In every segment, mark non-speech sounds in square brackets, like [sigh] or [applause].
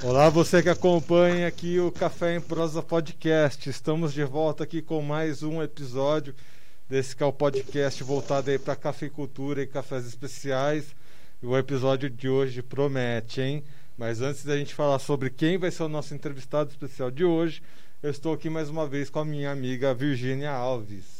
Olá, você que acompanha aqui o Café em Prosa Podcast. Estamos de volta aqui com mais um episódio desse que é o podcast voltado aí para cafeicultura e cafés especiais. E o episódio de hoje promete, hein? Mas antes da gente falar sobre quem vai ser o nosso entrevistado especial de hoje, eu estou aqui mais uma vez com a minha amiga Virgínia Alves.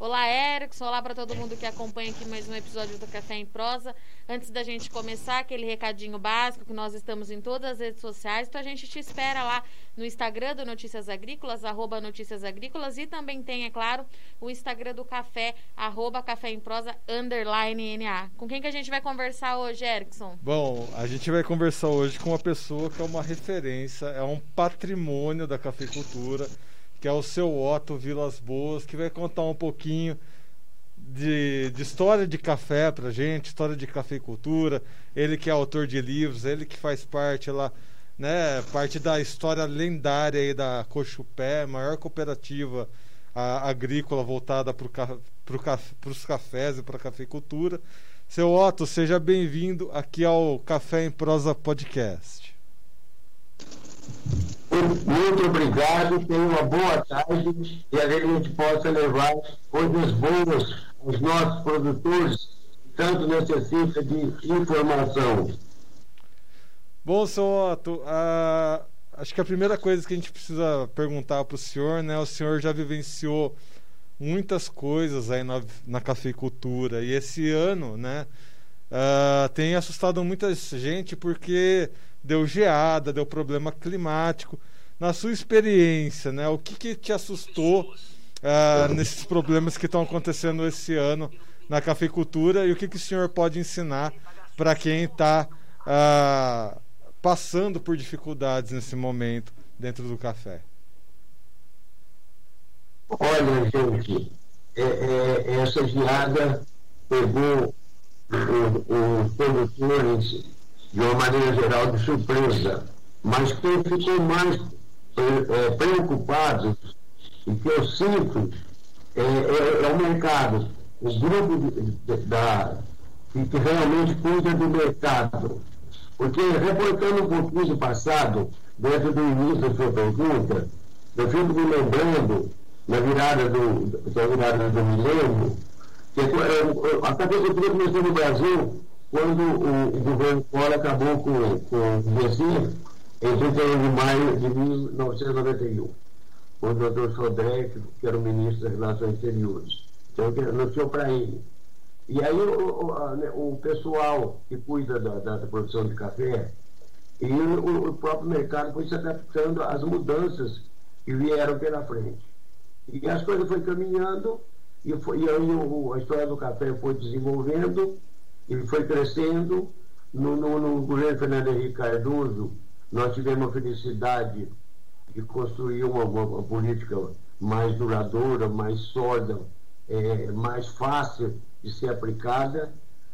Olá, Erickson. Olá para todo mundo que acompanha aqui mais um episódio do Café em Prosa. Antes da gente começar, aquele recadinho básico que nós estamos em todas as redes sociais, então a gente te espera lá no Instagram do Notícias Agrícolas, arroba Notícias Agrícolas, e também tem, é claro, o Instagram do Café, arroba Café em Prosa, underline NA. Com quem que a gente vai conversar hoje, Erickson? Bom, a gente vai conversar hoje com uma pessoa que é uma referência, é um patrimônio da cafeicultura que é o seu Otto Vilas Boas, que vai contar um pouquinho de, de história de café pra gente, história de cafeicultura. Ele que é autor de livros, ele que faz parte lá, né, parte da história lendária aí da Cochupé, maior cooperativa a, agrícola voltada para pro, os cafés e para a cafeicultura. Seu Otto, seja bem-vindo aqui ao Café em Prosa Podcast. Muito obrigado, tenha uma boa tarde e a gente possa levar coisas boas aos nossos produtores que tanto necessitam de informação. Bom, seu Otto, a, acho que a primeira coisa que a gente precisa perguntar para o senhor, né? O senhor já vivenciou muitas coisas aí na, na cafeicultura e esse ano, né? Uh, tem assustado muita gente porque deu geada, deu problema climático. Na sua experiência, né, o que, que te assustou uh, nesses problemas que estão acontecendo esse ano na cafeicultura e o que, que o senhor pode ensinar para quem está ah, passando por dificuldades nesse momento dentro do café? Olha, gente, é, é, essa geada pegou os produtores de uma maneira geral, de surpresa. Mas quem ficou mais é, preocupado, e que eu sinto, é, é, é o mercado, o grupo de, de, da, que, realmente cuida do mercado. Porque, reportando um pouquinho do passado, dentro do início da sua pergunta, eu fico me lembrando, na virada do, da virada do milênio, que a cafeicultura começou no Brasil quando o, governo Collor acabou com, com o Messi, em 31 de maio de 1991, o doutor Sodré, que era o ministro das Relações Exteriores. Então, anunciou para ele. E aí o, o, né, o, pessoal que cuida da, da, da produção de café e o, o, próprio mercado foi se adaptando às mudanças que vieram pela frente. E as coisas foram caminhando, e, foi, e aí a história do café foi desenvolvendo, e foi crescendo. No, no, no governo Fernando Henrique Cardoso, nós tivemos a felicidade de construir uma, uma, uma política mais duradoura, mais sólida, é, mais fácil de ser aplicada,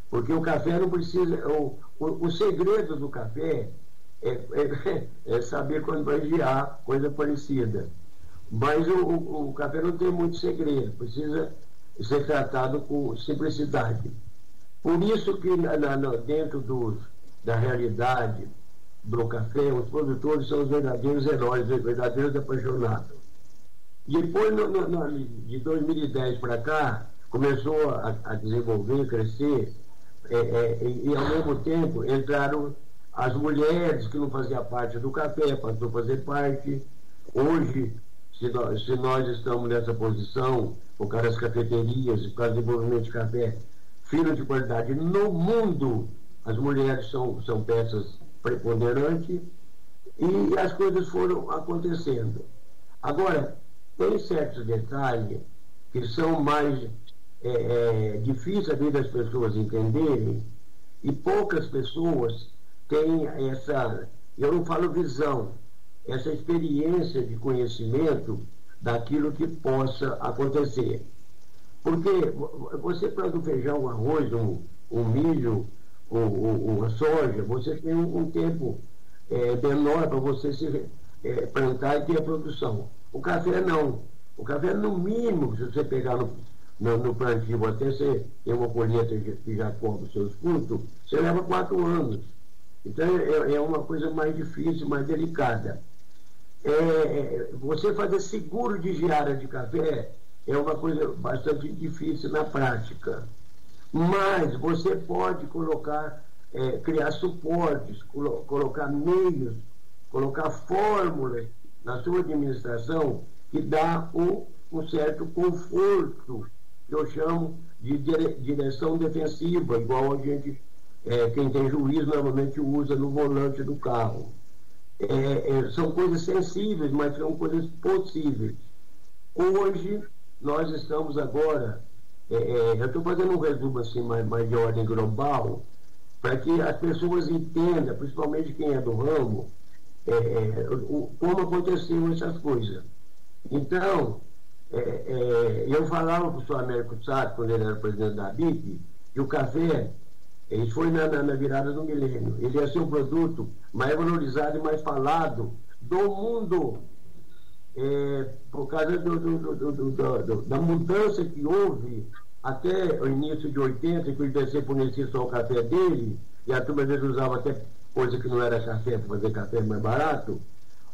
porque o café não precisa. O, o, o segredo do café é, é, [laughs] é, saber quando vai girar, coisa parecida. Mas o, o, o café não tem muito segredo, precisa ser tratado com simplicidade. Por isso que na, na, dentro da realidade do café, os produtores são os verdadeiros heróis, os verdadeiros apaixonados. Depois, no, no, de 2010 para cá, começou a, a desenvolver, crescer, é, é, e, e ao mesmo tempo entraram as mulheres que não faziam parte do café, passou a fazer parte. Hoje, se nós, se nós estamos nessa posição, por causa das cafeterias, por causa do desenvolvimento de café, fino de qualidade. No mundo, as mulheres são, são peças preponderantes e as coisas foram acontecendo. Agora, tem certos detalhes que são mais é, é, difíceis a das pessoas entenderem e poucas pessoas têm essa, eu não falo visão, essa experiência de conhecimento daquilo que possa acontecer. Porque você planta um feijão, um arroz, um, um milho, um, um, uma soja, você tem um, um tempo é, menor para você se é, plantar e ter a produção. O café não. O café, no mínimo, se você pegar no, no, no plantio, até você ter uma colheita que já cobre os seus custos, você leva quatro anos. Então é, é uma coisa mais difícil, mais delicada. É, é, você fazer seguro de geada de café é uma coisa bastante difícil na prática. Mas você pode colocar, é, criar suportes, colo colocar meios, colocar fórmulas na sua administração que dá um, um certo conforto, que eu chamo de dire direção defensiva, igual a gente, é, quem tem juízo normalmente usa no volante do carro. É, é, são coisas sensíveis, mas são coisas possíveis. Hoje, nós estamos agora, é, é, eu estou fazendo um resumo assim, mais, mais de ordem global, para que as pessoas entendam, principalmente quem é do ramo, é, é, o, como aconteceram essas coisas. Então, eu falava para o senhor Américo Sato, quando ele era presidente da BIP, que o café isso foi na, na, na, virada do milênio. Ele ia ser um produto mais valorizado e mais falado do mundo. É, por causa do, do, do, da mudança que houve até o início de 80, que o IBC fornecia só o café dele, e a turma às vezes usava até coisa que não era café para fazer café mais barato.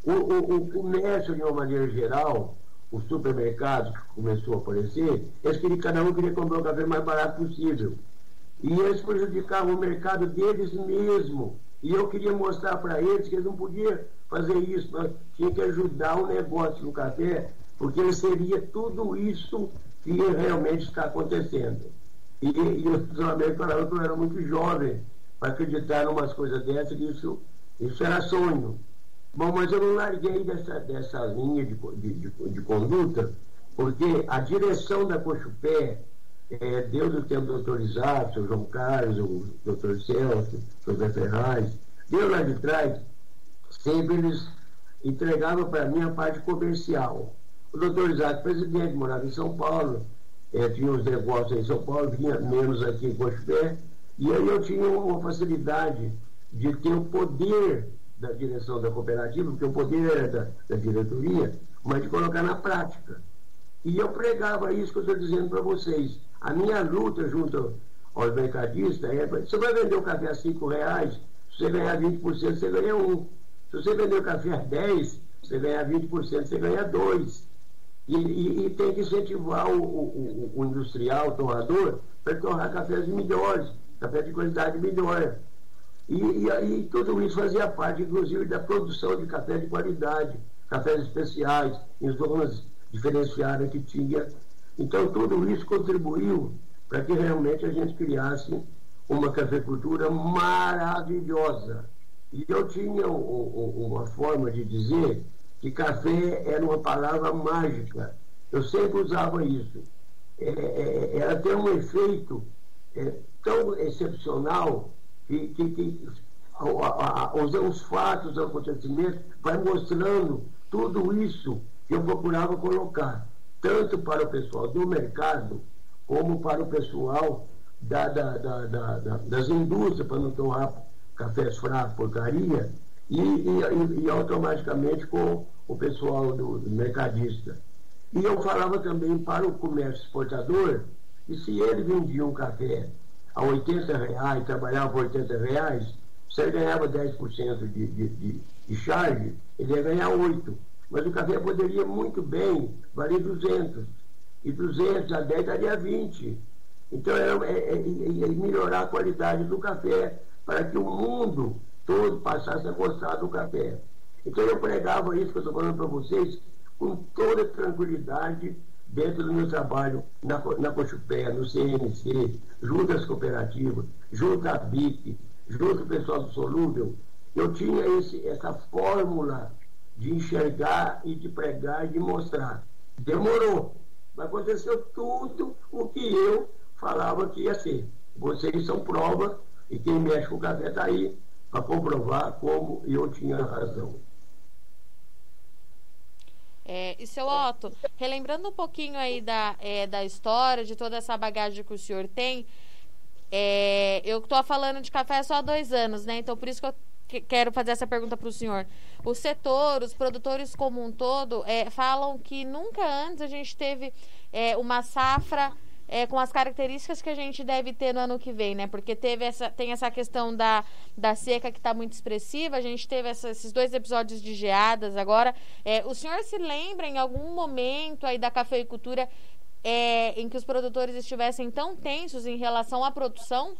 O, o, o comércio, de uma maneira geral, os supermercados que começou a aparecer, eles queriam, cada um queria comprar o café mais barato possível. E eles prejudicavam o mercado deles mesmo. E eu queria mostrar para eles que eles não podiam fazer isso, mas tinha que ajudar o negócio no café, porque ele seria tudo isso que realmente está acontecendo. E, e os americanos falaram que eu era muito jovem para acreditar em umas coisas dessas, que isso, isso era sonho. Bom, mas eu não larguei dessa, dessa linha de, de, de, de conduta, porque a direção da Cochupé, é, desde o tempo do doutor João Carlos, o doutor Celso, o José Ferraz, deu lá de trás, sempre eles entregavam para mim a parte comercial. O doutor Isaac, presidente, morava em São Paulo, é, tinha os negócios em São Paulo, vinha menos aqui em Cochupé, e aí eu tinha uma facilidade de ter o poder da direção da cooperativa, porque o poder era da, da diretoria, mas de colocar na prática. E eu pregava isso que eu estou dizendo para vocês. A minha luta junto aos mercadistas é: você vai vender o café a 5 reais, se você ganhar 20%, você ganha um. Se você vender o café a 10, você ganhar 20%, você ganha dois. E, e, e tem que incentivar o, o, o industrial, o torrador, para torrar cafés melhores, café de qualidade melhor. E, e aí tudo isso fazia parte, inclusive, da produção de café de qualidade, cafés especiais, em zonas diferenciada que tinha. Então, tudo isso contribuiu para que realmente a gente criasse uma cafeicultura maravilhosa. E eu tinha uma forma de dizer que café era uma palavra mágica. Eu sempre usava isso. É, é, ela tem um efeito é, tão excepcional que, que, que a, a, a, os, os fatos, os acontecimentos, vai mostrando tudo isso eu procurava colocar, tanto para o pessoal do mercado, como para o pessoal da, da, da, das indústrias, para não tomar cafés fracos, porcaria, e, e, e, automaticamente com o pessoal do, do mercadista. E eu falava também para o comércio exportador, que se ele vendia um café a 80 reais, trabalhava por 80 reais, se ele ganhava 10% de, de, de, de charge, ele ia ganhar 8%. Mas o café poderia muito bem valer 200. E 200 a 10 daria 20. Então, era, é, é, é, melhorar a qualidade do café para que o mundo todo passasse a gostar do café. Então, eu pregava isso que eu estou falando para vocês com toda tranquilidade dentro do meu trabalho na, na Cochupé, no CNC, junto às cooperativas, junto à BIP, junto ao pessoal do Solúvel. Eu tinha esse, essa fórmula de enxergar e de pregar e de mostrar. Demorou, mas aconteceu tudo o que eu falava que ia ser. Vocês são prova e quem mexe com o café está aí para comprovar como eu tinha razão. É, e seu Otto, relembrando um pouquinho aí da, é, da história, de toda essa bagagem que o senhor tem, é, eu estou falando de café só há dois anos, né? Então por isso que eu quero fazer essa pergunta para o senhor. O setor, os produtores como um todo, é, falam que nunca antes a gente teve é, uma safra é, com as características que a gente deve ter no ano que vem, né? Porque teve essa, tem essa questão da, da seca que está muito expressiva, a gente teve essa, esses dois episódios de geadas agora. É, o senhor se lembra em algum momento aí da cafeicultura é, em que os produtores estivessem tão tensos em relação à produção?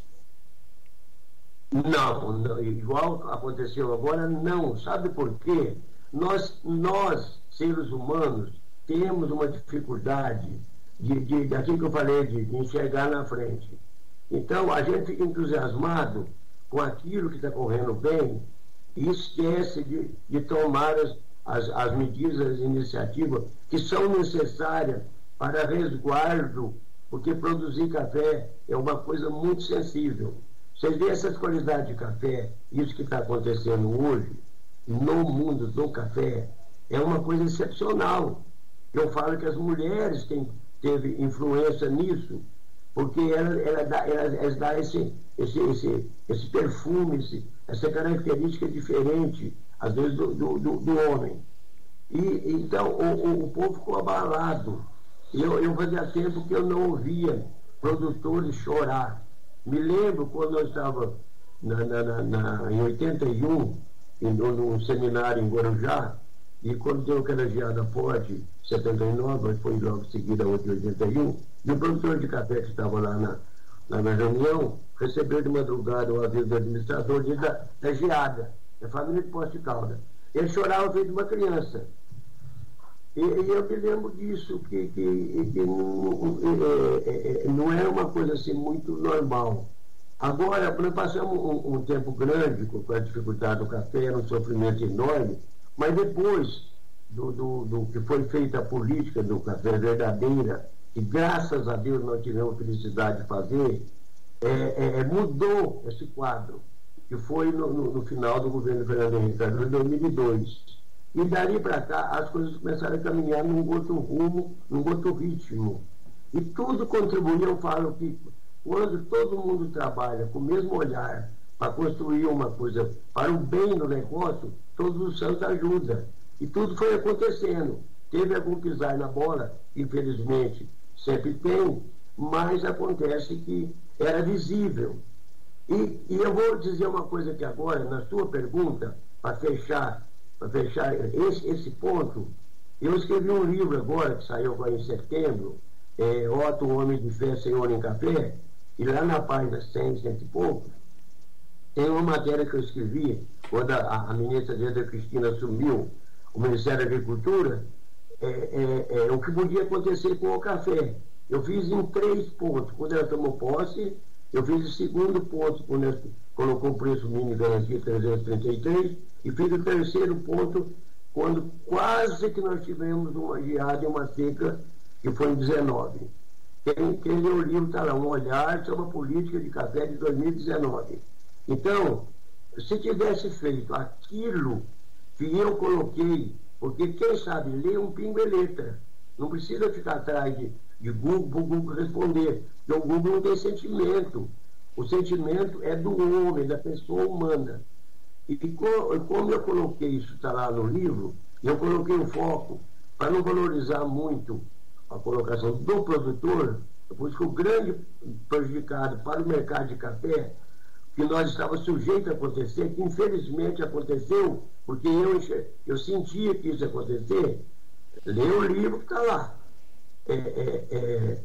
Não, não, igual aconteceu agora, não. Sabe por quê? Nós, nós seres humanos, temos uma dificuldade de, de, daquilo que eu falei, de, de enxergar na frente. Então, a gente fica entusiasmado com aquilo que está correndo bem e esquece de, de tomar as, as, as medidas, as iniciativas que são necessárias para resguardo, porque produzir café é uma coisa muito sensível. Vocês veem essas qualidades de café, isso que está acontecendo hoje, no mundo do café, é uma coisa excepcional. Eu falo que as mulheres têm, teve influência nisso, porque ela, ela dá, ela, ela dá esse, esse, esse, esse perfume, esse, essa característica diferente, às vezes, do, do, do, homem. E, então, o, o, o povo ficou abalado. Eu, eu fazia tempo que eu não ouvia produtores chorar. Me lembro quando eu estava na, na, na, em 81, em, num seminário em Guarujá, e quando deu aquela geada forte, 79, mas foi logo em seguida, outra 81, e o produtor de café que estava lá na, na minha reunião recebeu de madrugada o aviso do administrador de, da, da geada, da família de Poste Calda. Ele chorava feito uma criança. E, e, eu me lembro disso, que, que, que não, é, é, é, não é uma coisa assim muito normal. Agora, nós passamos um, um, tempo grande com a dificuldade do café, um sofrimento enorme, mas depois do, do, do que foi feita a política do café verdadeira, que graças a Deus nós tivemos felicidade de fazer, é, é, mudou esse quadro, que foi no, no, no final do governo Fernando Henrique Cardoso, em 2002 e dali para cá as coisas começaram a caminhar num outro rumo, num outro ritmo. E tudo contribuiu, eu falo que quando todo mundo trabalha com o mesmo olhar para construir uma coisa para o bem do negócio, todos os santos ajudam. E tudo foi acontecendo. Teve algum pisar na bola, infelizmente, sempre tem, mas acontece que era visível. E, e eu vou dizer uma coisa aqui agora, na sua pergunta, para fechar para fechar esse, esse ponto, eu escrevi um livro agora, que saiu agora em setembro, é, Otto, Homem de Fé, Senhor em Café, e lá na página 100, cento e pouco, tem uma matéria que eu escrevi, quando a, a ministra Diana Cristina assumiu o Ministério da Agricultura, é, é, é, o que podia acontecer com o café. Eu fiz em três pontos. Quando ela tomou posse, eu fiz o segundo ponto, quando ela colocou o preço mínimo garantia 333, e fiz o terceiro ponto quando quase que nós tivemos uma geada e uma seca, que foi em 19. Quem, quem leu o livro está lá, um olhar sobre a política de café de 2019. Então, se tivesse feito aquilo que eu coloquei, porque quem sabe ler um pingo é letra, não precisa ficar atrás de, de Google para o Google responder, porque o Google não tem sentimento. O sentimento é do homem, da pessoa humana. E como eu coloquei isso, está lá no livro, eu coloquei o foco para não valorizar muito a colocação do produtor, por isso que o grande prejudicado para o mercado de café, que nós estávamos sujeitos a acontecer, que infelizmente aconteceu, porque eu, eu sentia que isso ia acontecer, leia o livro que está lá. É, é, é,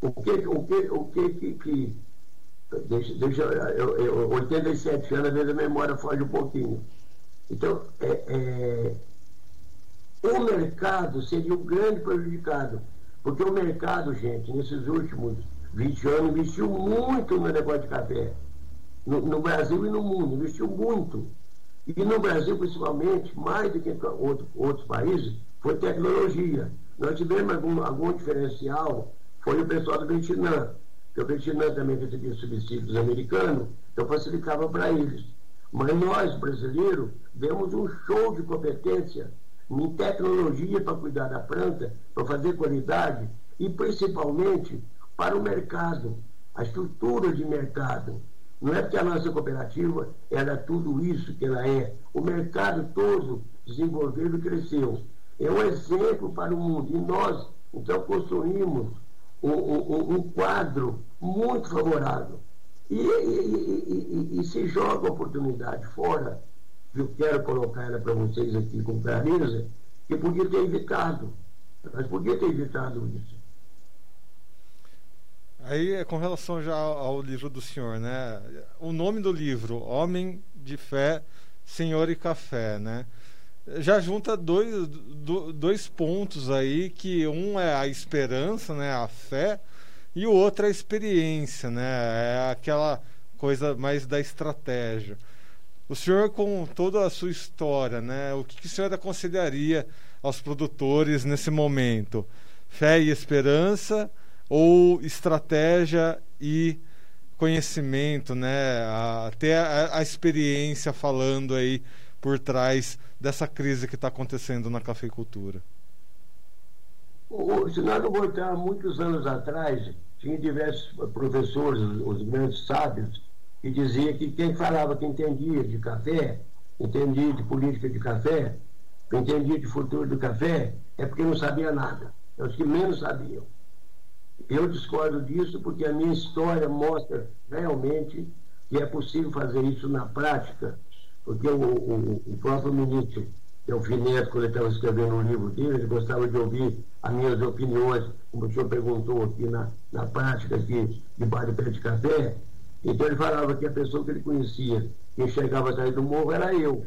o que, o que, o que, que Deixa, deixa, eu, eu, 87 anos, às vezes a memória foge um pouquinho. Então, é, é, o mercado seria o grande prejudicado. Porque o mercado, gente, nesses últimos 20 anos, investiu muito no negócio de café. No, no Brasil e no mundo, investiu muito. E no Brasil, principalmente, mais do que em outro, outros países, foi tecnologia. Nós tivemos algum, algum diferencial, foi o pessoal do Vietnã que o Vietnã também recebia subsídios americanos, então facilitava para eles. Mas nós, brasileiros, demos um show de competência em tecnologia para cuidar da planta, para fazer qualidade e principalmente para o mercado, a estrutura de mercado. Não é porque a nossa cooperativa era tudo isso que ela é. O mercado todo desenvolveu e cresceu. É um exemplo para o mundo. E nós, então, construímos um, um, um quadro muito favorável. E, e, e, e, se joga a oportunidade fora, eu quero colocar ela para vocês aqui com clareza, que podia ter evitado. Mas podia ter evitado isso. Aí, com relação já ao livro do senhor, né? O nome do livro, Homem de Fé, Senhor e Café, né? Já junta dois, dois pontos aí, que um é a esperança, né? A fé, e o outro é a experiência, né? É aquela coisa mais da estratégia. O senhor, com toda a sua história, né? O que, que o senhor aconselharia aos produtores nesse momento? Fé e esperança ou estratégia e conhecimento, né? Até a, a, experiência falando aí por trás dessa crise que está acontecendo na cafeicultura. Se nós não voltar muitos anos atrás, tinha diversos professores, os grandes sábios, que diziam que quem falava que entendia de café, entendia de política de café, entendia de futuro do café, é porque não sabia nada. É os que menos sabiam. Eu discordo disso porque a minha história mostra realmente que é possível fazer isso na prática, porque o, o, o próprio ministro Delfineto, quando ele estava escrevendo o livro dele, ele gostava de ouvir as minhas opiniões, como o senhor perguntou aqui na, na prática aqui de bar de pé de café. Então ele falava que a pessoa que ele conhecia, que enxergava sair do morro, era eu.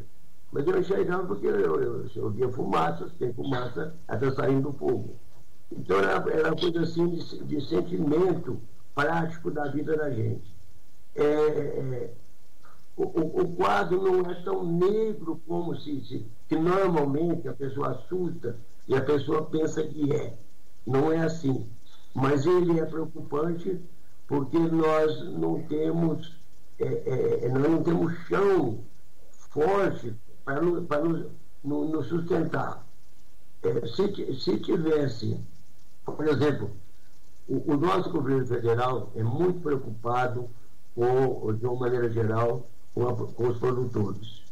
Mas eu enxergava porque eu, eu, eu via fumaça, tem fumaça até saindo do fogo. Então era, era uma coisa assim de, de sentimento prático da vida da gente. É, é, o, o, quadro não é tão negro como se, se que normalmente a pessoa assusta e a pessoa pensa que é. Não é assim. Mas ele é preocupante porque nós não temos, é, é, nós não temos chão forte para nos, nos, nos sustentar. É, se, se tivesse, por exemplo, o, o, nosso governo federal é muito preocupado com, de uma maneira geral, com, a, com os produtores.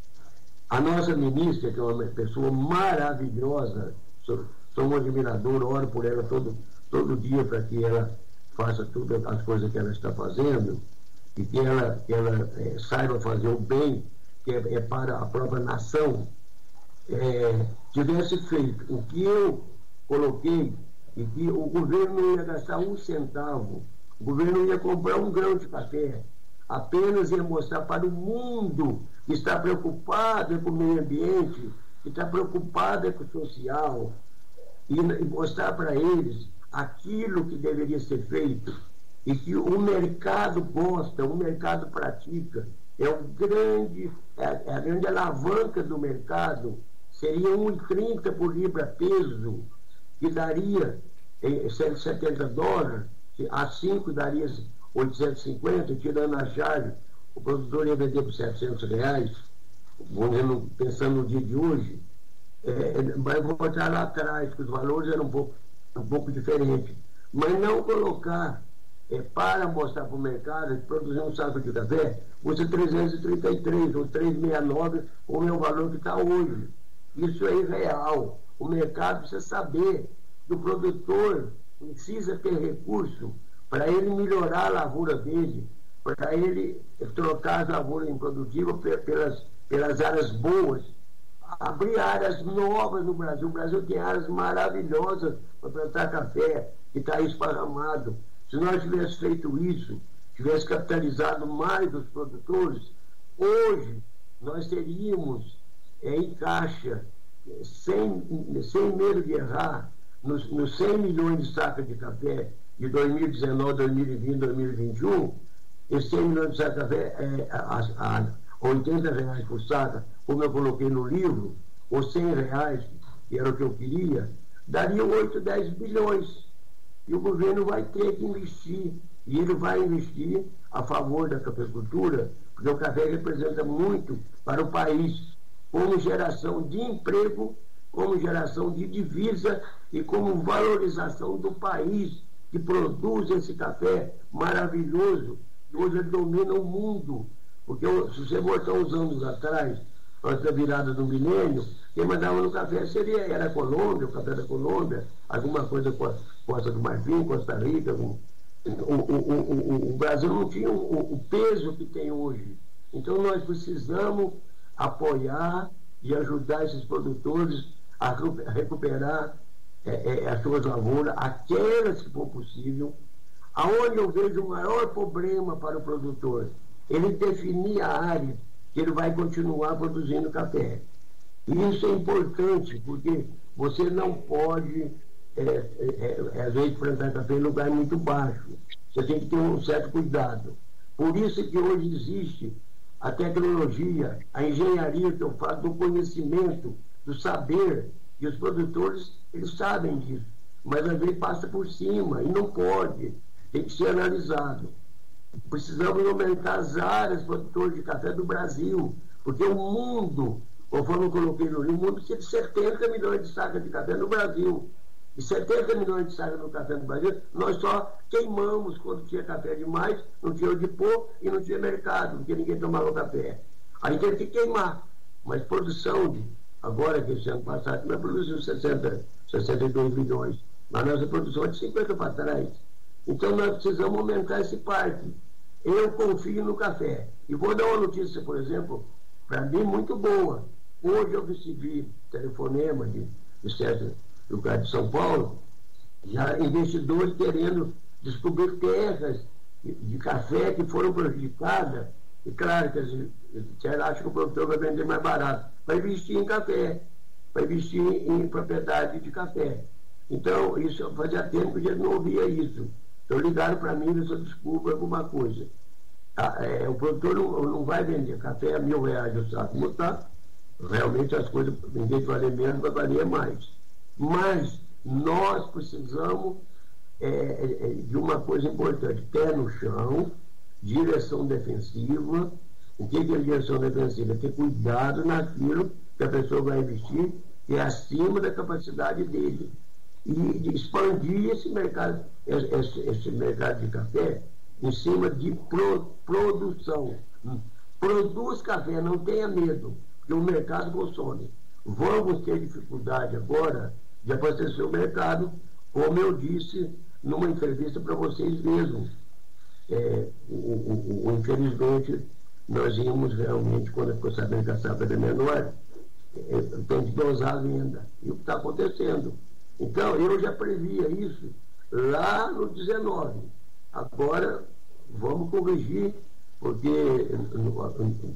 A nossa ministra, que é uma pessoa maravilhosa, sou, sou um admirador, oro por ela todo, todo dia para que ela faça todas as coisas que ela está fazendo e que ela, que ela é, saiba fazer o bem que é, é para a própria nação, é, tivesse feito o que eu coloquei e que o governo ia gastar um centavo, o governo ia comprar um grão de café, apenas ia mostrar para o mundo que está preocupado com o meio ambiente, que está preocupado com o social, e, e mostrar para eles aquilo que deveria ser feito. E que o mercado gosta, o mercado pratica. É, o grande, é, é a grande alavanca do mercado. Seria 1,30 por libra peso, que daria eh, 170 dólares, a 5 daria 850, tirando a chave, o produtor ia vender por 700 reais, pensando no dia de hoje, é, vai voltar lá atrás, que os valores eram um pouco, um pouco diferentes. Mas não colocar é, para mostrar para o mercado produzir um saco de café custa 333 ou 369, como é o valor que está hoje. Isso é irreal. O mercado precisa saber que o produtor precisa ter recurso para ele melhorar a lavoura dele, para ele trocar as lavouras improdutivas pelas, pelas áreas boas, abrir áreas novas no Brasil. O Brasil tem áreas maravilhosas para plantar café, que está esparramado. Se nós tivéssemos feito isso, tivesse capitalizado mais os produtores, hoje nós teríamos é, em caixa, sem, sem medo de errar, nos, nos 100 milhões de sacas de café de 2019, 2020, 2021, esse 100 milhões de sacas de café é a, a 80 reais por saca, como eu coloquei no livro, ou 100 reais, que era o que eu queria, daria 8, 10 bilhões. E o governo vai ter que investir. E ele vai investir a favor da cafeicultura, porque o café representa muito para o país, como geração de emprego, como geração de divisa e como valorização do país que produz esse café maravilhoso, que hoje ele domina o mundo. Porque se você voltar uns anos atrás, antes da virada do milênio, quem mandava no café seria, era a Colômbia, o café da Colômbia, alguma coisa Costa do Marfim, Costa Rica. O, o, o, o Brasil não tinha o, peso que tem hoje. Então nós precisamos apoiar e ajudar esses produtores a recuperar é, é, as suas lavouras, aquelas que for possível. Aonde eu vejo o maior problema para o produtor, ele definir a área que ele vai continuar produzindo café. E isso é importante, porque você não pode, é, é, é, às vezes, plantar café em lugar muito baixo. Você tem que ter um certo cuidado. Por isso que hoje existe a tecnologia, a engenharia que eu falo, do conhecimento, do saber, e os produtores, eles sabem disso, mas às vezes passa por cima, e não pode, tem que ser analisado. Precisamos aumentar as áreas produtores de café do Brasil, porque o mundo, conforme eu coloquei no livro, o mundo precisa de 70 milhões de sacas de café no Brasil. E 70 milhões de sacas no café no Brasil, nós só queimamos quando tinha café demais, não tinha onde pôr e não tinha mercado, porque ninguém tomava café. Aí teve que queimar. Mas produção, de, agora que esse ano passado, nós produzimos 60, 62 milhões. Mas nossa produção é de 50 para trás. Então nós precisamos aumentar esse parque. Eu confio no café. E vou dar uma notícia, por exemplo, para mim muito boa. Hoje eu recebi telefonema de, de certo lugar de São Paulo, já investidores querendo descobrir terras de café que foram prejudicadas. E claro que eles acham que o produtor vai vender mais barato. Vai investir em café, vai investir em propriedade de café. Então, isso fazia tempo que eles não ouvia isso. Então ligaram para mim e desculpa alguma coisa. Ah, é, o produtor não, não, vai vender café a mil reais o saco, como está. Realmente as coisas, em vez de valer menos, vai valer mais. Mas nós precisamos é, é, é, de uma coisa importante, pé no chão, direção defensiva. O que é direção defensiva? Ter cuidado naquilo que a pessoa vai investir, que é acima da capacidade dele e expandir esse mercado, esse, esse mercado de café em cima de pro, produção. Produz café, não tenha medo, porque o mercado consome. Vamos ter dificuldade agora de abastecer o mercado, como eu disse numa entrevista para vocês mesmos. É, o, o, o, infelizmente, nós íamos realmente, quando ficou sabendo que a safra era menor, é, tem que dosar a venda. E o que está acontecendo? Então, eu já previa isso lá no 19. Agora, vamos corrigir, porque,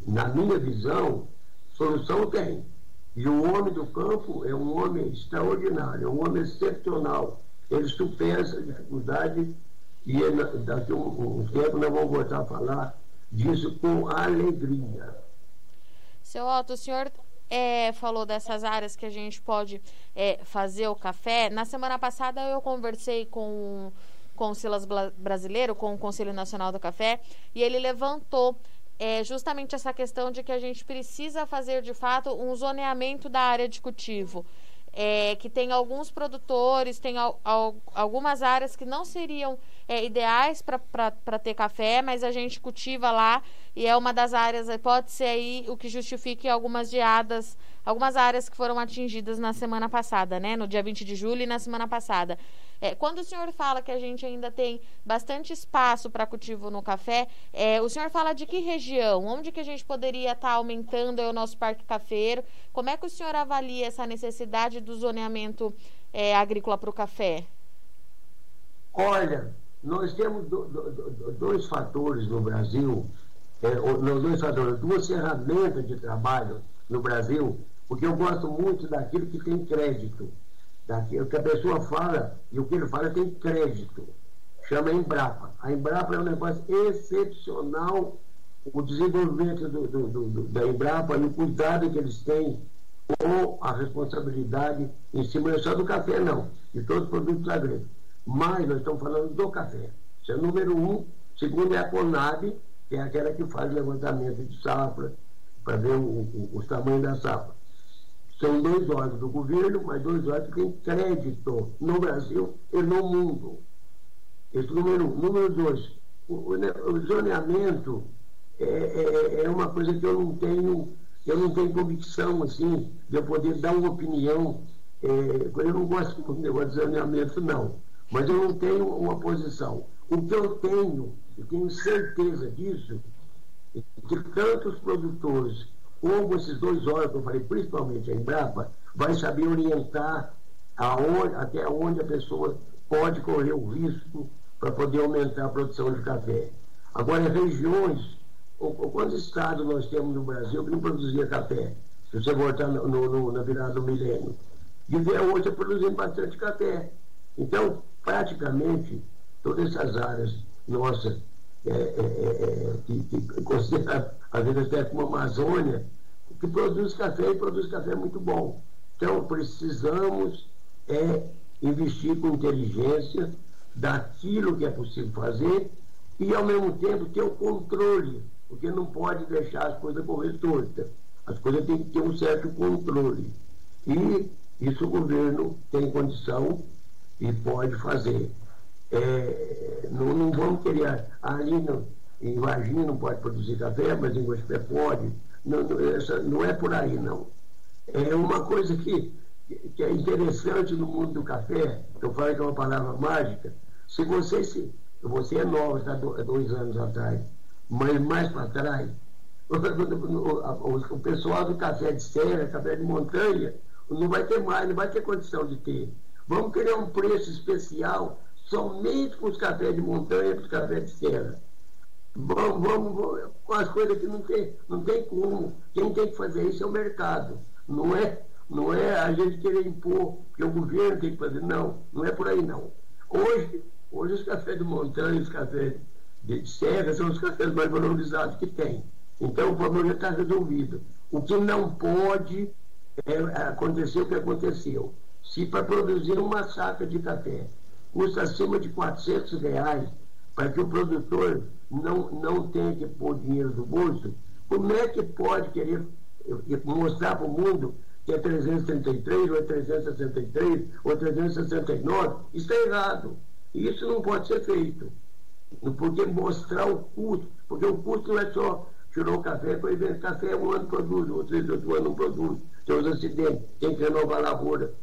na minha visão, solução tem. E o homem do campo é um homem extraordinário, é um homem excepcional. Ele supera essa dificuldade e ele, daqui a um, um tempo nós vamos voltar a falar disso com alegria. Seu Otto, o senhor é, falou dessas áreas que a gente pode é, fazer o café. Na semana passada eu conversei com, com o Silas Brasileiro, com o Conselho Nacional do Café, e ele levantou é, justamente essa questão de que a gente precisa fazer de fato um zoneamento da área de cultivo. É, que tem alguns produtores, tem al, al, algumas áreas que não seriam é, ideais para ter café, mas a gente cultiva lá e é uma das áreas, pode ser aí o que justifique algumas geadas, algumas áreas que foram atingidas na semana passada, né? No dia 20 de julho e na semana passada. É, quando o senhor fala que a gente ainda tem bastante espaço para cultivo no café, é, o senhor fala de que região? Onde que a gente poderia estar tá aumentando o nosso parque cafeiro? Como é que o senhor avalia essa necessidade do zoneamento é, agrícola para o café? Olha, nós temos do, do, dois fatores no Brasil é, dois fatores, duas ferramentas de trabalho no Brasil, porque eu gosto muito daquilo que tem crédito. Daquilo que a pessoa fala e o que ele fala tem crédito. Chama Embrapa. A Embrapa é um negócio excepcional, o desenvolvimento do, do, do, da Embrapa e o cuidado que eles têm com a responsabilidade em cima não só do café, não, de todos os produtos agrícolas. Mas nós estamos falando do café. Isso é número um. Segundo é a Conab, que é aquela que faz levantamento de safra, para ver o, o, os tamanhos da safra. São dois órgãos do governo, mas dois órgãos que têm crédito no Brasil e no mundo. Esse número um. Número dois, o, zoneamento é, é, é, uma coisa que eu não tenho, eu não tenho convicção assim, de eu poder dar uma opinião. É, eu não gosto do negócio de zoneamento, não. mas eu não tenho uma posição. O que eu tenho, eu tenho certeza disso, é que tantos produtores como esses dois órgãos eu falei, principalmente a Embrapa, vai saber orientar aonde, até onde a pessoa pode correr o risco para poder aumentar a produção de café. Agora, regiões, ou, ou quantos estados nós temos no Brasil que não produzia café? Se você voltar no, no, na virada do milênio. E hoje produzindo bastante café. Então, praticamente, todas essas áreas nossas, é, é, é, é que, que considera às vezes até como Amazônia, que produz café e produz café muito bom. Então, precisamos é, investir com inteligência daquilo que é possível fazer e, ao mesmo tempo, ter o controle, porque não pode deixar as coisas correr tortas. As coisas têm que ter um certo controle. E isso o governo tem condição e pode fazer. É, não, não, vamos querer. Ali no, em Varginha não pode produzir café, mas em Gospé pode. Não, não, é por aí, não. É uma coisa que, que é interessante no mundo do café, que eu falei que é uma palavra mágica. Se você se. Você é nova, está dois anos atrás, mas mais para trás, [laughs] o pessoal do café de serra, café de montanha, não vai ter mais, não vai ter condição de ter. Vamos criar um preço especial somente para os cafés de montanha e para os cafés de serra. Vamos, vamos, vamos, com as coisas que não tem, não tem como. Quem tem que fazer isso é o mercado. Não é, não é a gente querer impor, que o governo tem que fazer. Não, não é por aí não. Hoje, hoje os cafés de montanha, os cafés de serra são os cafés mais valorizados que tem. Então o problema está resolvido. O que não pode é acontecer o que aconteceu. Se para produzir uma saca de café custa acima de 400 reais, para que o produtor não, não tenha que pôr dinheiro do bolso, como é que pode querer mostrar para o mundo que é 333, ou é 363, ou é 369? Isso é errado. Isso não pode ser feito. Porque mostrar o custo, porque o custo não é só tirou o café, foi vender café, um ano produz, outro, outro ano não produz, tem os acidentes, tem que renovar a lavoura.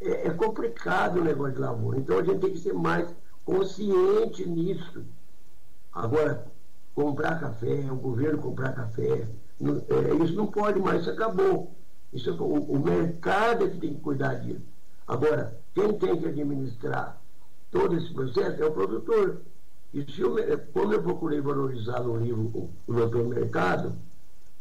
É, é complicado o negócio de lavoura. Então a gente tem que ser mais consciente nisso. Agora, comprar café, o governo comprar café, não, é, isso não pode mais, isso acabou. Isso, o, o mercado é que tem que cuidar disso. Agora, quem tem que administrar todo esse processo é o produtor. E se eu, como eu procurei valorizar no livro o, o doutor Mercado,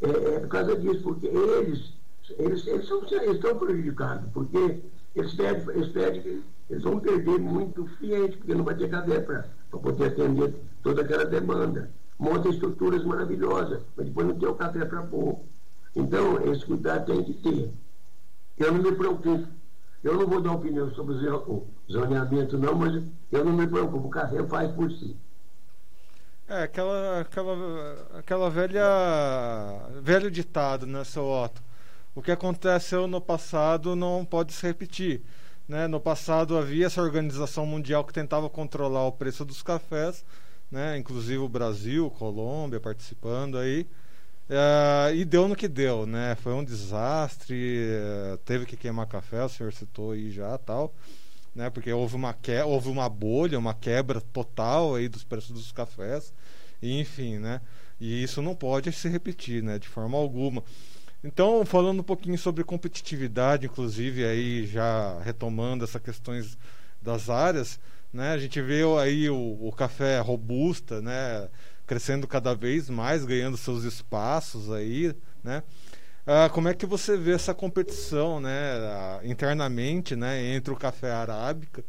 é, é, por causa disso, porque eles, eles, eles, são, eles estão prejudicados, porque eles pedem, eles eles vão perder muito cliente, porque não vai ter café para poder atender toda aquela demanda. Monta estruturas maravilhosas, mas depois não tem o café para pôr. Então, esse cuidado tem que ter. Eu não me preocupo. Eu não vou dar opinião sobre o zoneamento, não, mas eu não me preocupo. O café faz por si. É, aquela, aquela, aquela velha, velho ditado, né, seu Otto? O que aconteceu no passado não pode se repetir. Né? No passado havia essa organização mundial que tentava controlar o preço dos cafés, né? inclusive o Brasil, Colômbia participando aí. Uh, e deu no que deu, né? Foi um desastre, uh, teve que queimar café, o senhor citou aí já tal, né? Porque houve uma, que... houve uma bolha, uma quebra total aí dos preços dos cafés, e, enfim, né? E isso não pode se repetir, né? De forma alguma. Então, falando um pouquinho sobre competitividade, inclusive, aí já retomando essas questões das áreas, né? A gente vê aí o, o café robusta, né? Crescendo cada vez mais, ganhando seus espaços aí, né? Ah, como é que você vê essa competição, né? Internamente, né? Entre o café arábica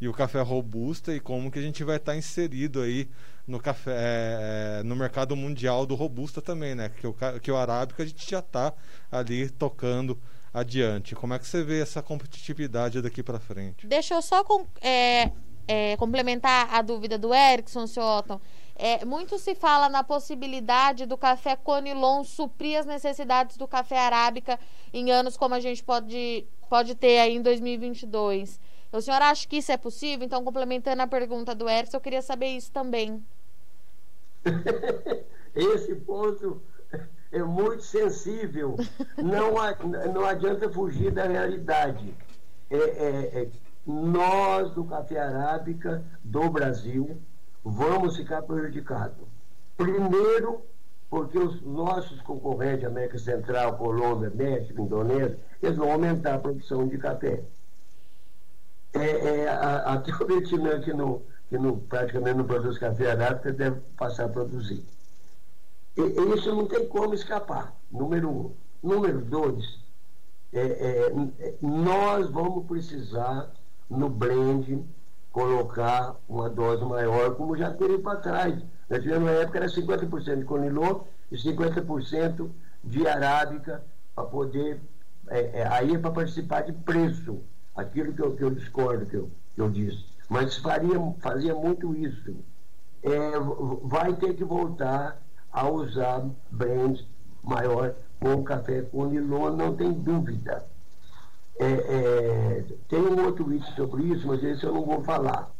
e o café robusta e como que a gente vai estar inserido aí no café é, é, no mercado mundial do robusta também, né? Que o, que o arábica a gente já está ali tocando adiante. Como é que você vê essa competitividade daqui para frente? Deixa eu só com, é, é, complementar a dúvida do Erickson, seu Otton. É, muito se fala na possibilidade do café Conilon suprir as necessidades do café arábica em anos como a gente pode, pode ter aí em 2022. O senhor acha que isso é possível? Então, complementando a pergunta do Erickson, eu queria saber isso também. [laughs] Esse ponto é muito sensível. Não, não adianta fugir da realidade. É, é, é, nós do Café Arábica do Brasil vamos ficar prejudicados. Primeiro, porque os nossos concorrentes, América Central, Colômbia, México, Indonésia, eles vão aumentar a produção de café. É, é, a, o Vietnã, que, não, que não, praticamente não produz café arábica, deve passar a produzir. E, isso não tem como escapar, número um. Número dois, é, é, nós vamos precisar, no blend, colocar uma dose maior, como já teve para trás. Uma época era 50% de conilon e 50% de arábica para poder. É, é, aí é para participar de preço, aquilo que eu, que eu discordo que eu, que eu disse. Mas faria, fazia muito isso. É, vai ter que voltar a usar blends maior com café com nilon, não tem dúvida. É, é, tem um outro vídeo sobre isso, mas esse eu não vou falar,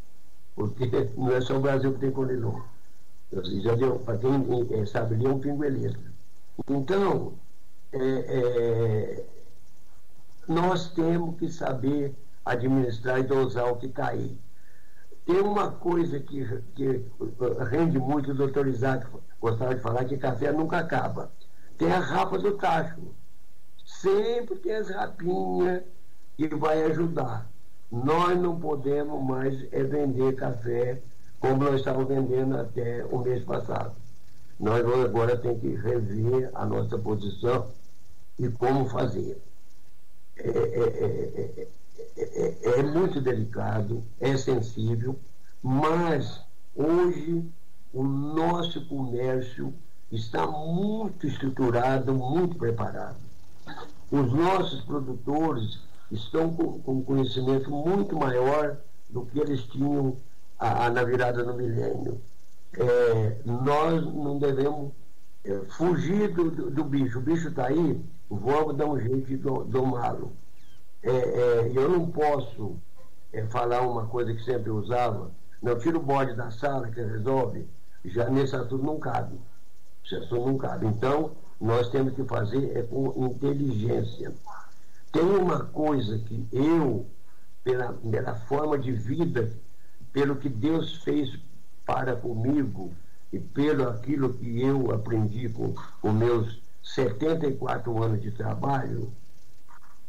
porque [laughs] não é só o Brasil que tem conilon. Já para quem é, sabe, ele é um pinguelista. Então, é, é, nós temos que saber administrar e dosar o que está aí. Tem uma coisa que, que rende muito, o doutor Isaac gostava de falar, que café nunca acaba. Tem a rapa do tacho. Sempre tem as rapinhas que vai ajudar. Nós não podemos mais é vender café como nós estávamos vendendo até o mês passado. Nós agora temos que rever a nossa posição e como fazer. É, é, é, é, muito delicado, é sensível, mas hoje o nosso comércio está muito estruturado, muito preparado. Os nossos produtores estão com, com conhecimento muito maior do que eles tinham a, a, na virada do milênio. É, nós não devemos é, fugir do, do, do, bicho. O bicho está aí, vamos dar um jeito de domá-lo. É, é, eu não posso é, falar uma coisa que sempre usava, não tira o bode da sala que resolve, já nesse assunto não cabe. Esse assunto não cabe. Então, nós temos que fazer é com inteligência. Tem uma coisa que eu, pela, pela forma de vida pelo que Deus fez para comigo e pelo aquilo que eu aprendi com os meus 74 anos de trabalho,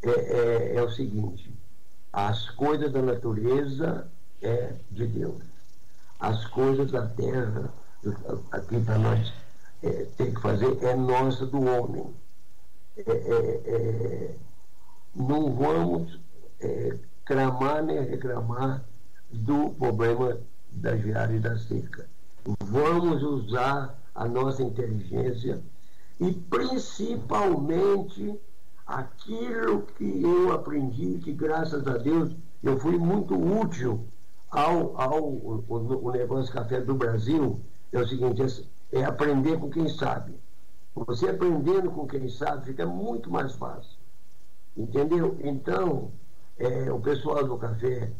é, é, é o seguinte: as coisas da natureza é de Deus, as coisas da terra, aqui para nós é, tem que fazer, é nossa do homem. É, é, é não vamos é, clamar nem reclamar do problema da geada e da seca. Vamos usar a nossa inteligência e principalmente aquilo que eu aprendi, que graças a Deus eu fui muito útil ao, ao o, o negócio café do Brasil, é o seguinte, é, é aprender com quem sabe. Você aprendendo com quem sabe fica muito mais fácil. Entendeu? Então, é, o pessoal do café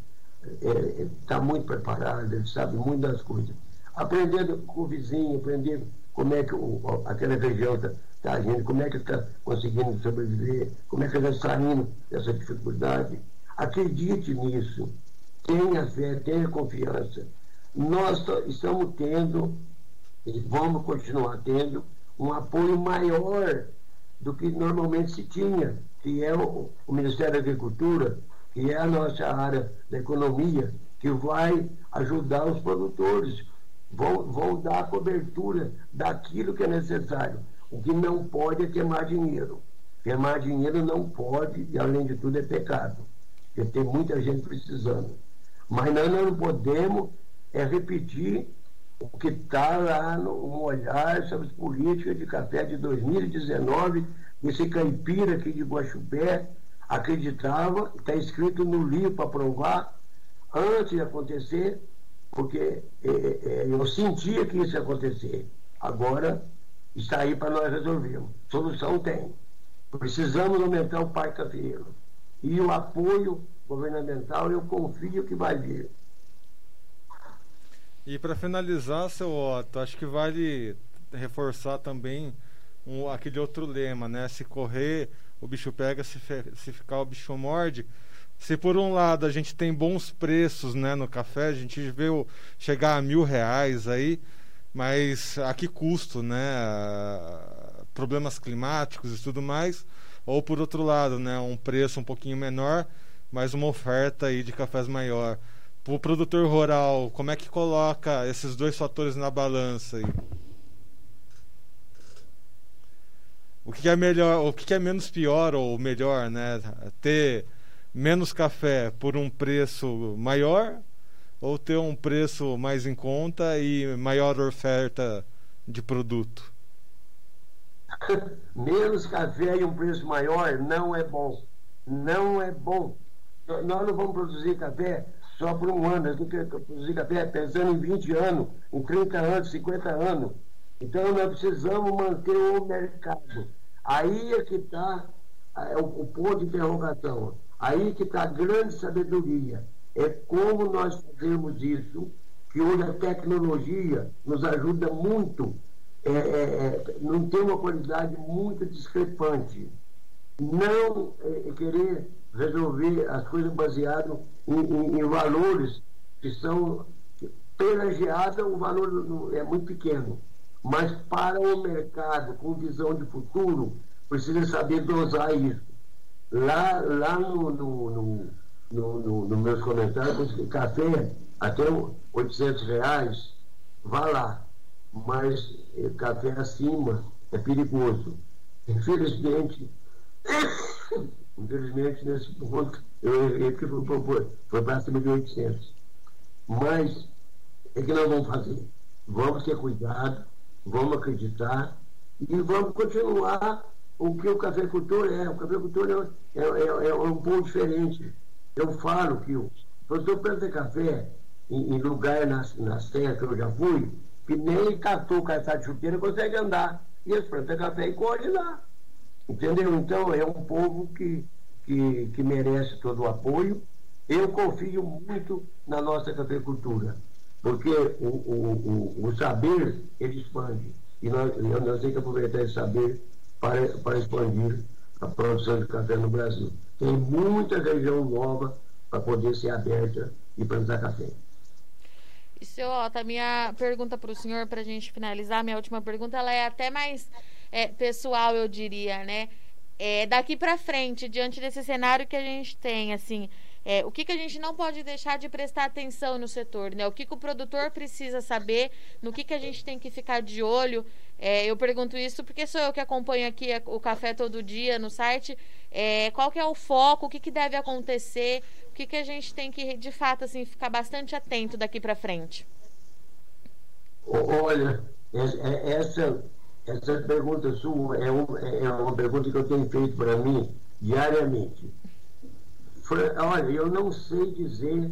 está é, tá muito preparado, ele sabe muito das coisas. Aprendendo com o vizinho, aprendendo como é que o, aquela região está tá agindo, como é que está conseguindo sobreviver, como é que está saindo dessa dificuldade. Acredite nisso, tenha fé, tenha confiança. Nós estamos tendo, e vamos continuar tendo, um apoio maior do que normalmente se tinha, que é o, o Ministério da Agricultura, que é a nossa área da economia, que vai ajudar os produtores, vão, dar a cobertura daquilo que é necessário. O que não pode é queimar dinheiro. Queimar dinheiro não pode, e além de tudo é pecado, porque tem muita gente precisando. Mas nós não podemos é repetir o que está lá no, no olhar sobre as políticas de café de 2019, esse caipira aqui de Guaxupé, acreditava, está escrito no livro para provar, antes de acontecer, porque é, é, é, eu sentia que isso ia acontecer. Agora está aí para nós resolvermos. Solução tem. Precisamos aumentar o parque cafeiro. E o apoio governamental eu confio que vai vir. E para finalizar, seu Otto, acho que vale reforçar também um, aquele outro lema, né? Se correr o bicho pega, se, se ficar o bicho morde. Se por um lado a gente tem bons preços né, no café, a gente vê chegar a mil reais aí, mas a que custo, né? Problemas climáticos e tudo mais. Ou por outro lado, né, um preço um pouquinho menor, mas uma oferta aí de cafés maior. Para o produtor rural, como é que coloca esses dois fatores na balança aí? O que é melhor, o que é menos pior ou melhor, né? Ter menos café por um preço maior ou ter um preço mais em conta e maior oferta de produto? [laughs] menos café e um preço maior não é bom. Não é bom. Nós não vamos produzir café só por um ano. Nós temos que produzir café pensando em 20 anos, em 30 anos, 50 anos. Então nós precisamos manter o mercado. Aí é que está é, o, o ponto de interrogação. Aí que está a grande sabedoria. É como nós fazemos isso, que hoje a tecnologia nos ajuda muito, é, é, é não tem uma qualidade muito discrepante. Não é, querer resolver as coisas baseado em, em, em valores que são pela geada o valor é muito pequeno. Mas para o mercado com visão de futuro, precisa saber dosar isso. Lá, lá no, no, no, no, no, no meus comentários, café até 800 reais, vá lá. Mas eh, café acima é perigoso. Infelizmente, [coughs] infelizmente nesse ponto, eu errei porque foi, foi, foi para cima de 800. Mas, é que nós vamos fazer? Vamos ter cuidado, vamos acreditar e vamos continuar o que o cafeicultor é. O cafeicultor é, é, é, é um pouco diferente. Eu falo que o produtor planta café em, em lugar na, na serra que eu já fui, que nem catou caçar de chuteira consegue andar. E eles plantam café e colhem lá. Entendeu? Então é um povo que, que, que merece todo o apoio. Eu confio muito na nossa cafeicultura, porque o, o, o, o saber ele expande. E nós, nós temos que aproveitar esse saber para, para expandir a produção de café no Brasil. Tem muita região nova para poder ser aberta e plantar café. E, seu Otto, minha pergunta para o senhor, para a gente finalizar, minha última pergunta, ela é até mais é, pessoal, eu diria, né? É, daqui para frente, diante desse cenário que a gente tem, assim, é, o que, que a gente não pode deixar de prestar atenção no setor, né? O que, que o produtor precisa saber, no que, que a gente tem que ficar de olho é, eu pergunto isso porque sou eu que acompanho aqui o café todo dia no site. É, qual que é o foco, o que, que deve acontecer, o que, que a gente tem que, de fato, assim, ficar bastante atento daqui para frente? Olha, essa, essa pergunta sua é, é uma pergunta que eu tenho feito para mim diariamente. Olha, eu não sei dizer,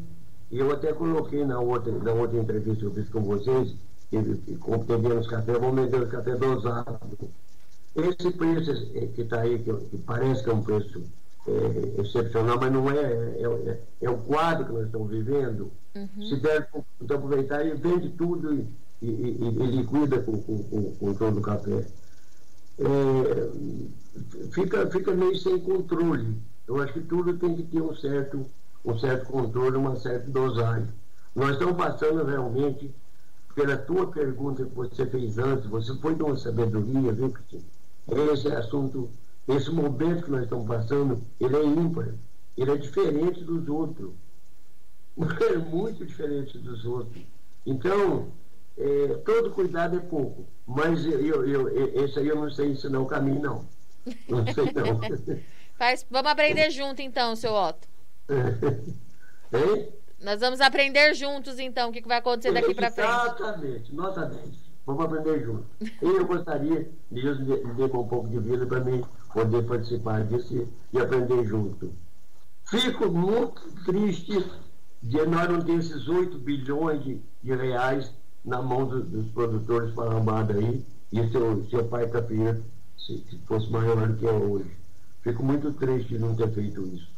e eu até coloquei na outra, na outra entrevista que eu fiz com vocês, que, vendemos café, vamos vender o café dosado. Esse preço que está aí, que, que, parece que é um preço é, excepcional, mas não é, é, é, é, o quadro que nós estamos vivendo. Uhum. Se der então, aproveitar, ele vende tudo e, e, e, e liquida com, com, com, com todo o café. É, fica, fica meio sem controle. Eu acho que tudo tem que ter um certo, um certo controle, uma certa dosagem. Nós estamos passando realmente pela tua pergunta que você fez antes, você foi de uma sabedoria, viu, Cristina? Esse assunto, esse momento que nós estamos passando, ele é ímpar, ele é diferente dos outros. [laughs] É muito diferente dos outros. Então, é, todo cuidado é pouco. Mas eu, eu, eu, esse aí eu não sei ensinar o caminho, não. Não sei, não. [laughs] Faz, vamos aprender junto, então, seu Otto. [laughs] hein? Nós vamos aprender juntos, então, o que, vai acontecer daqui para frente. Exatamente, nota 10. Vamos aprender juntos. E eu gostaria, Deus me dê um pouco de vida para mim poder participar disso e aprender junto. Fico muito triste de nós não ter esses 8 bilhões de, de reais na mão do, dos produtores para aí e seu, seu pai preferia se, se fosse maior do que é hoje. Fico muito triste de não ter feito isso.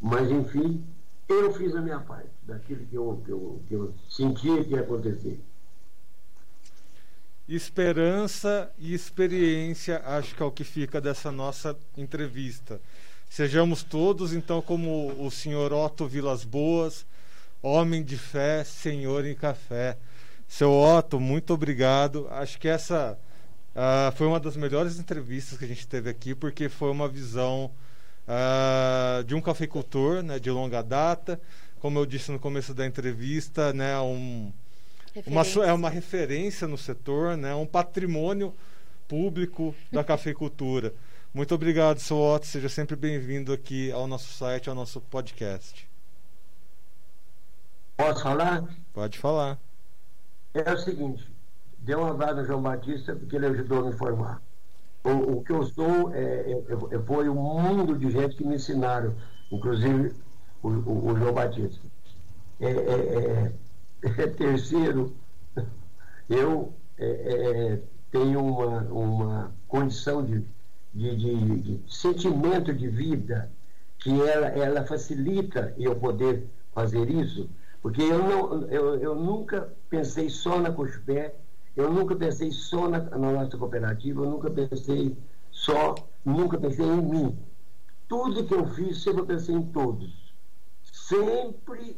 Mas, enfim, eu fiz a minha parte, daquilo que eu, que eu, que eu sentia que ia acontecer. Esperança e experiência, acho que é o que fica dessa nossa entrevista. Sejamos todos, então, como o senhor Otto Vilas Boas, homem de fé, senhor em café. Seu Otto, muito obrigado. Acho que essa uh, foi uma das melhores entrevistas que a gente teve aqui, porque foi uma visão uh, de um cafeicultor né, de longa data. Como eu disse no começo da entrevista, né, um, uma, é uma referência no setor, né, um patrimônio público da [laughs] cafeicultura. Muito obrigado, seu Otto. Seja sempre bem-vindo aqui ao nosso site, ao nosso podcast. Posso falar? Pode falar. É o seguinte, dê um abraço ao João Batista, porque ele ajudou a me formar. O, o que eu sou é, é, é, foi um mundo de gente que me ensinaram, inclusive o, o, o João Batista. É, é, terceiro, eu tenho uma, uma condição de de, de, de sentimento de vida que ela, ela facilita eu poder fazer isso, porque eu, não, eu, eu nunca pensei só na Cochupé, eu nunca pensei só na, na, nossa cooperativa, eu nunca pensei só, nunca pensei em mim. Tudo que eu fiz, sempre eu pensei em todos. Sempre,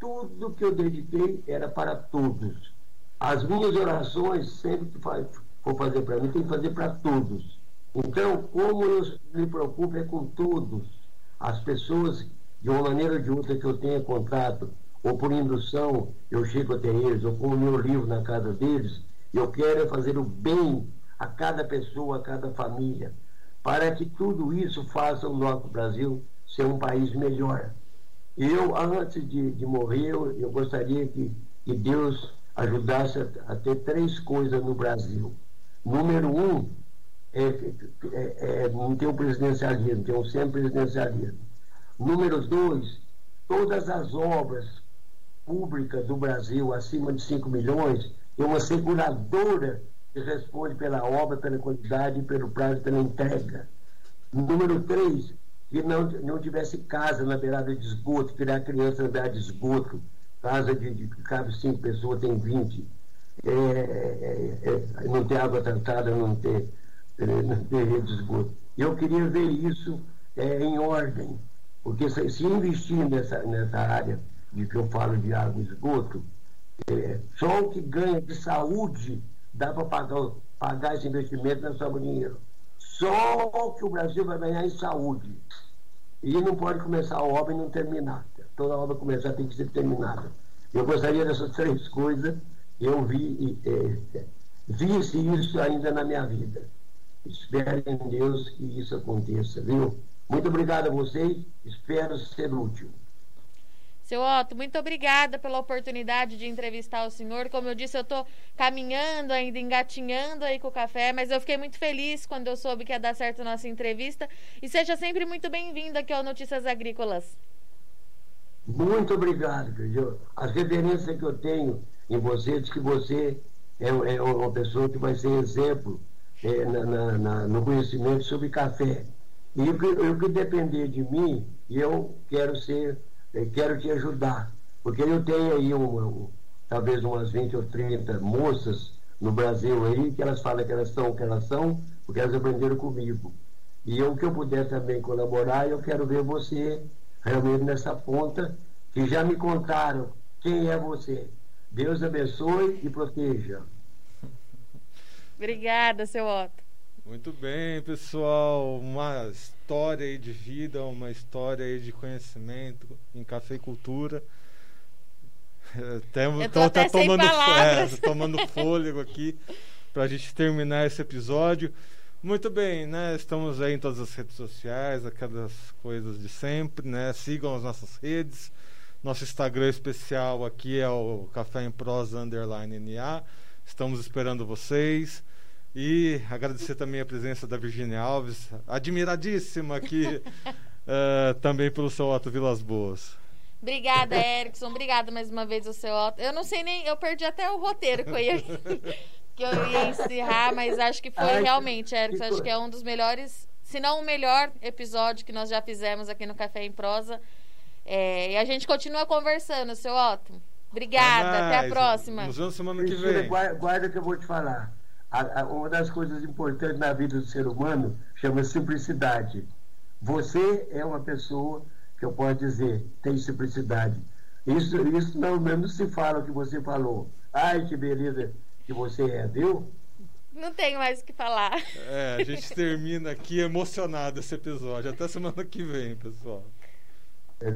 tudo que eu dediquei era para todos. As minhas orações, sempre que for fazer para mim, tem que fazer para todos. Então, como eu me preocupo é com todos, as pessoas, de uma maneira ou de outra que eu tenha contato, ou por indução eu chego até eles, ou com o meu livro na casa deles, eu quero é fazer o bem a cada pessoa, a cada família, para que tudo isso faça o nosso Brasil ser um país melhor. Eu, antes de, de morrer, eu, eu gostaria que, que Deus ajudasse a, a ter três coisas no Brasil. Número um, é, é, é, não tem o presidencialismo, tem o semi-presidencialismo. Número dois, todas as obras públicas do Brasil acima de 5 milhões, tem uma seguradora que responde pela obra, pela quantidade, pelo prazo, pela entrega. Número três, que não, não tivesse casa na beirada de esgoto, tirar criança na beirada de esgoto, casa de, de cabe cinco pessoas, tem 20. É, é, é, não ter água tratada, não ter ter rede de esgoto. Eu queria ver isso é, em ordem, porque se, se, investir nessa, nessa área de que eu falo de água e esgoto, é, só o que ganha de saúde dá para pagar, pagar esse investimento sobra dinheiro. Só o que o Brasil vai ganhar em saúde. E não pode começar a obra e não terminar. Toda obra começar tem que ser terminada. Eu gostaria dessas três coisas, eu vi, é, vi isso ainda na minha vida. Espero em Deus que isso aconteça, viu? Muito obrigado a vocês, espero ser útil. Seu Otto, muito obrigada pela oportunidade de entrevistar o senhor. Como eu disse, eu estou caminhando ainda, engatinhando aí com o café, mas eu fiquei muito feliz quando eu soube que ia dar certo a nossa entrevista. E seja sempre muito bem-vindo aqui ao Notícias Agrícolas. Muito obrigado, querido. As referências que eu tenho em você diz que você é, é uma pessoa que vai ser exemplo é, na, na, no conhecimento sobre café. E o que depender de mim, eu quero ser, eu quero te ajudar. Porque eu tenho aí uma, um, talvez umas 20 ou 30 moças no Brasil aí, que elas falam que elas são o que elas são, porque elas aprenderam comigo. E eu, que eu puder também colaborar, eu quero ver você realmente nessa ponta, que já me contaram quem é você. Deus abençoe e proteja. Obrigada, seu Otto. Muito bem, pessoal. Uma história aí de vida, uma história aí de conhecimento em cafeicultura. Temos, tô, até tomando, é, tomando [laughs] fôlego aqui para a gente terminar esse episódio. Muito bem, né? Estamos aí em todas as redes sociais, aquelas coisas de sempre, né? Sigam as nossas redes. Nosso Instagram especial aqui é o Café em Prosa Underline NA. Estamos esperando vocês. E agradecer também a presença da Virginia Alves, admiradíssima aqui uh, [laughs] também pelo seu Otto Vilas Boas. Obrigada, Erickson. Obrigada mais uma vez ao seu Otto. Eu não sei nem, eu perdi até o roteiro que eu ia, que eu ia encerrar, mas acho que foi realmente, Erickson, acho que é um dos melhores, se não o melhor episódio que nós já fizemos aqui no Café em Prosa. É, e a gente continua conversando, seu Otto. Obrigada, é até a próxima. Nos vemos semana que vem. Guarda, guarda que eu vou te falar a, a, uma das coisas importantes na vida do ser humano chama simplicidade. Você é uma pessoa que eu posso dizer, tem simplicidade. Isso, isso não, não se fala o que você falou. Ai, que beleza que você é, viu? Não tenho mais o que falar. É, a gente [laughs] termina aqui emocionado esse episódio. Até semana que vem, pessoal. É,